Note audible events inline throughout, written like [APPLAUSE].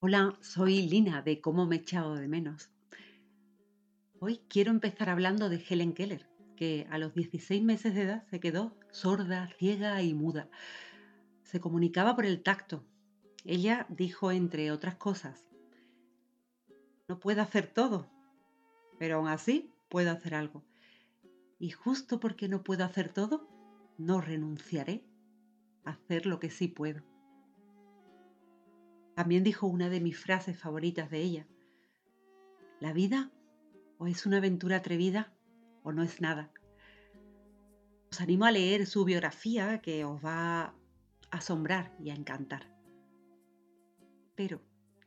Hola, soy Lina de Cómo me he echado de menos. Hoy quiero empezar hablando de Helen Keller, que a los 16 meses de edad se quedó sorda, ciega y muda. Se comunicaba por el tacto. Ella dijo, entre otras cosas, no puedo hacer todo, pero aún así puedo hacer algo. Y justo porque no puedo hacer todo, no renunciaré a hacer lo que sí puedo. También dijo una de mis frases favoritas de ella. La vida o es una aventura atrevida o no es nada. Os animo a leer su biografía que os va a asombrar y a encantar. Pero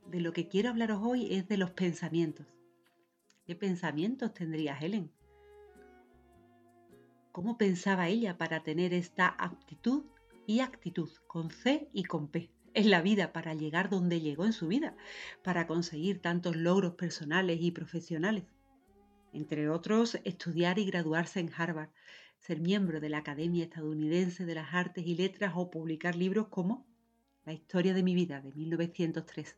de lo que quiero hablaros hoy es de los pensamientos. ¿Qué pensamientos tendría Helen? ¿Cómo pensaba ella para tener esta aptitud y actitud con C y con P? En la vida para llegar donde llegó en su vida, para conseguir tantos logros personales y profesionales. Entre otros, estudiar y graduarse en Harvard, ser miembro de la Academia Estadounidense de las Artes y Letras o publicar libros como La historia de mi vida de 1903.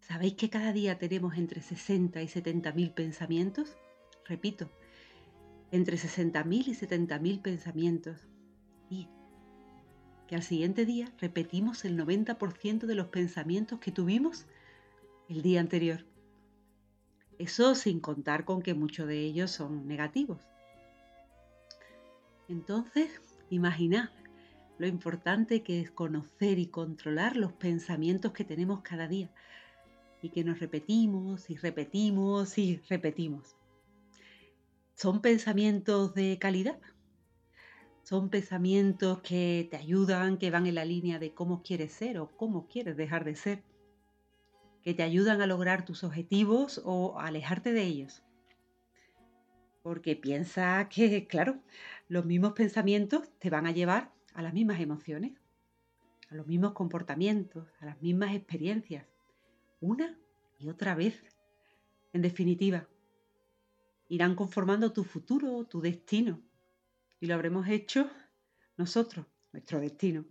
¿Sabéis que cada día tenemos entre 60 y 70 mil pensamientos? Repito, entre 60 mil y 70 mil pensamientos. Que al siguiente día repetimos el 90% de los pensamientos que tuvimos el día anterior. Eso sin contar con que muchos de ellos son negativos. Entonces, imaginad lo importante que es conocer y controlar los pensamientos que tenemos cada día y que nos repetimos y repetimos y repetimos. ¿Son pensamientos de calidad? Son pensamientos que te ayudan, que van en la línea de cómo quieres ser o cómo quieres dejar de ser, que te ayudan a lograr tus objetivos o alejarte de ellos. Porque piensa que, claro, los mismos pensamientos te van a llevar a las mismas emociones, a los mismos comportamientos, a las mismas experiencias, una y otra vez. En definitiva, irán conformando tu futuro, tu destino y lo habremos hecho nosotros, nuestro destino.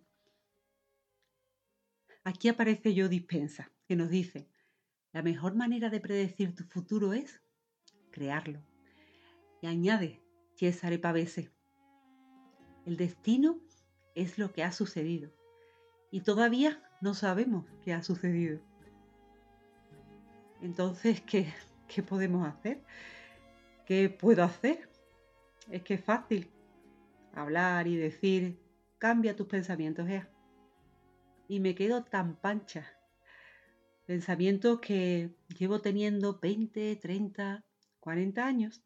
Aquí aparece yo dispensa, que nos dice, la mejor manera de predecir tu futuro es crearlo. Y añade Cesare Pavese, el destino es lo que ha sucedido y todavía no sabemos qué ha sucedido. Entonces, ¿qué, qué podemos hacer? ¿Qué puedo hacer? Es que es fácil hablar y decir, cambia tus pensamientos, Ea. Y me quedo tan pancha. Pensamientos que llevo teniendo 20, 30, 40 años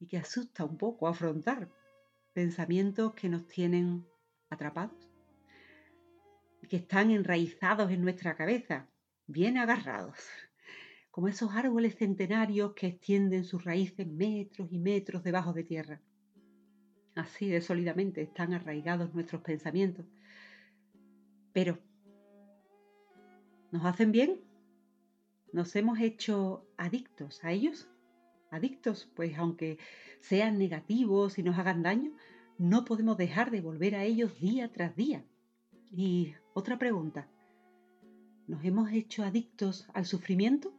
y que asusta un poco afrontar. Pensamientos que nos tienen atrapados y que están enraizados en nuestra cabeza, bien agarrados, como esos árboles centenarios que extienden sus raíces metros y metros debajo de tierra. Así de sólidamente están arraigados nuestros pensamientos. Pero, ¿nos hacen bien? ¿Nos hemos hecho adictos a ellos? Adictos, pues aunque sean negativos y nos hagan daño, no podemos dejar de volver a ellos día tras día. Y otra pregunta, ¿nos hemos hecho adictos al sufrimiento?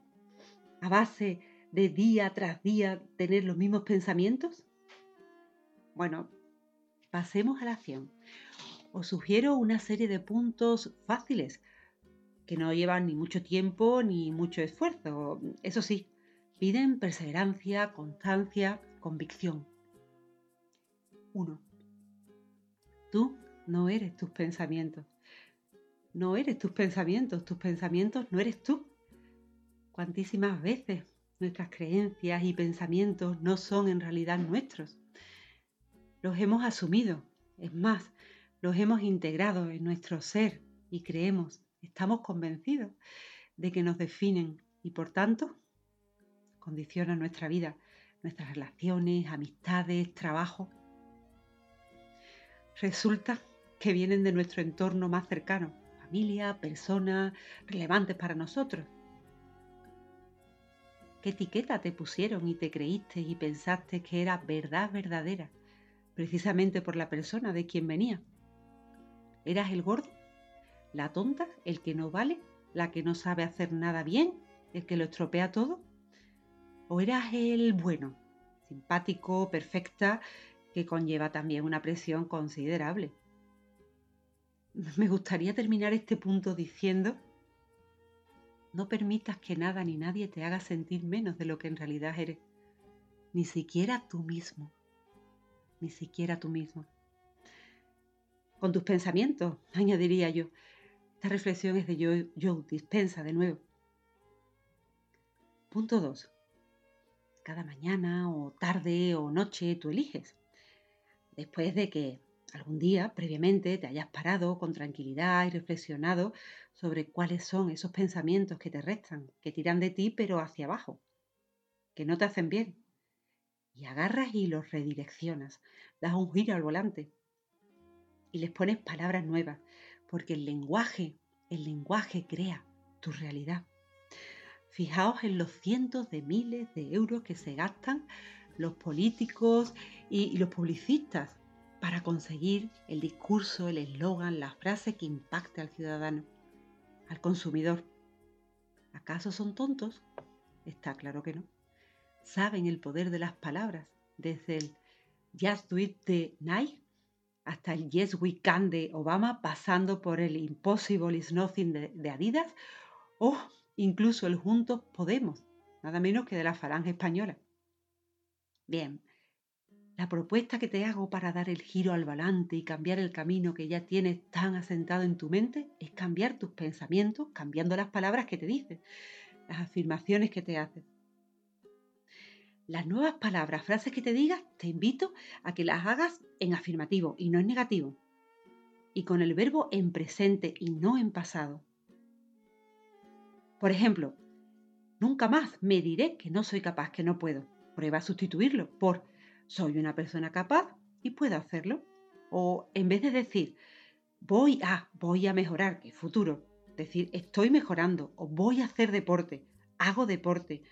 ¿A base de día tras día tener los mismos pensamientos? Bueno, pasemos a la acción. Os sugiero una serie de puntos fáciles que no llevan ni mucho tiempo ni mucho esfuerzo. Eso sí, piden perseverancia, constancia, convicción. 1. Tú no eres tus pensamientos. No eres tus pensamientos, tus pensamientos no eres tú. Cuantísimas veces nuestras creencias y pensamientos no son en realidad nuestros los hemos asumido, es más, los hemos integrado en nuestro ser y creemos, estamos convencidos de que nos definen y por tanto condicionan nuestra vida, nuestras relaciones, amistades, trabajo. Resulta que vienen de nuestro entorno más cercano, familia, personas relevantes para nosotros. ¿Qué etiqueta te pusieron y te creíste y pensaste que era verdad verdadera? Precisamente por la persona de quien venía. ¿Eras el gordo? la tonta, el que no vale, la que no sabe hacer nada bien, el que lo estropea todo? ¿O eras el bueno, simpático, perfecta, que conlleva también una presión considerable? Me gustaría terminar este punto diciendo, no permitas que nada ni nadie te haga sentir menos de lo que en realidad eres, ni siquiera tú mismo, ni siquiera tú mismo. Con tus pensamientos, [LAUGHS] añadiría yo, esta reflexión es de Joe, Dispensa de nuevo. Punto 2. Cada mañana o tarde o noche tú eliges. Después de que algún día previamente te hayas parado con tranquilidad y reflexionado sobre cuáles son esos pensamientos que te restan, que tiran de ti pero hacia abajo, que no te hacen bien. Y agarras y los redireccionas, das un giro al volante y les pones palabras nuevas, porque el lenguaje, el lenguaje crea tu realidad. Fijaos en los cientos de miles de euros que se gastan los políticos y, los publicistas para conseguir el discurso, el eslogan, la frase que impacte al ciudadano, al consumidor. ¿Acaso son tontos? Está claro que no. Saben el poder de las palabras, desde el Just Do It de Nike hasta el Yes We Can de Obama, pasando por el Impossible is Nothing de, Adidas o incluso el Juntos Podemos, nada menos que de la Falange Española. Bien, la propuesta que te hago para dar el giro al volante y cambiar el camino que ya tienes tan asentado en tu mente es cambiar tus pensamientos, cambiando las palabras que te dices, las afirmaciones que te haces. Las nuevas palabras, frases que te digas, te invito a que las hagas en afirmativo y no en negativo. Y con el verbo en presente y no en pasado. Por ejemplo, nunca más me diré que no soy capaz, que no puedo. Prueba a sustituirlo por soy una persona capaz y puedo hacerlo. O en vez de decir voy a, voy a mejorar, que futuro, decir estoy mejorando o voy a hacer deporte, hago deporte,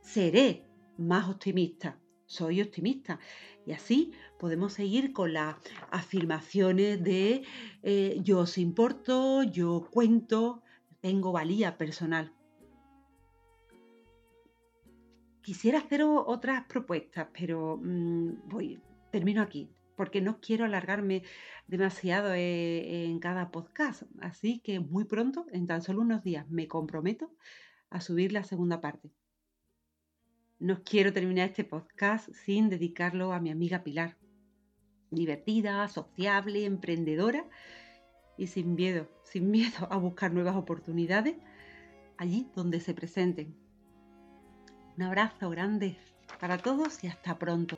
seré más optimista, soy optimista. Y así podemos seguir con las afirmaciones de eh, yo os importo, yo cuento, tengo valía personal. Quisiera hacer otras propuestas, pero mm, termino aquí, porque no quiero alargarme demasiado eh, en cada podcast. Así que muy pronto, en tan solo unos días, me comprometo a subir la segunda parte. No quiero terminar este podcast sin dedicarlo a mi amiga Pilar. Divertida, sociable, emprendedora y sin miedo, sin miedo a buscar nuevas oportunidades allí donde se presenten. Un abrazo grande para todos y hasta pronto.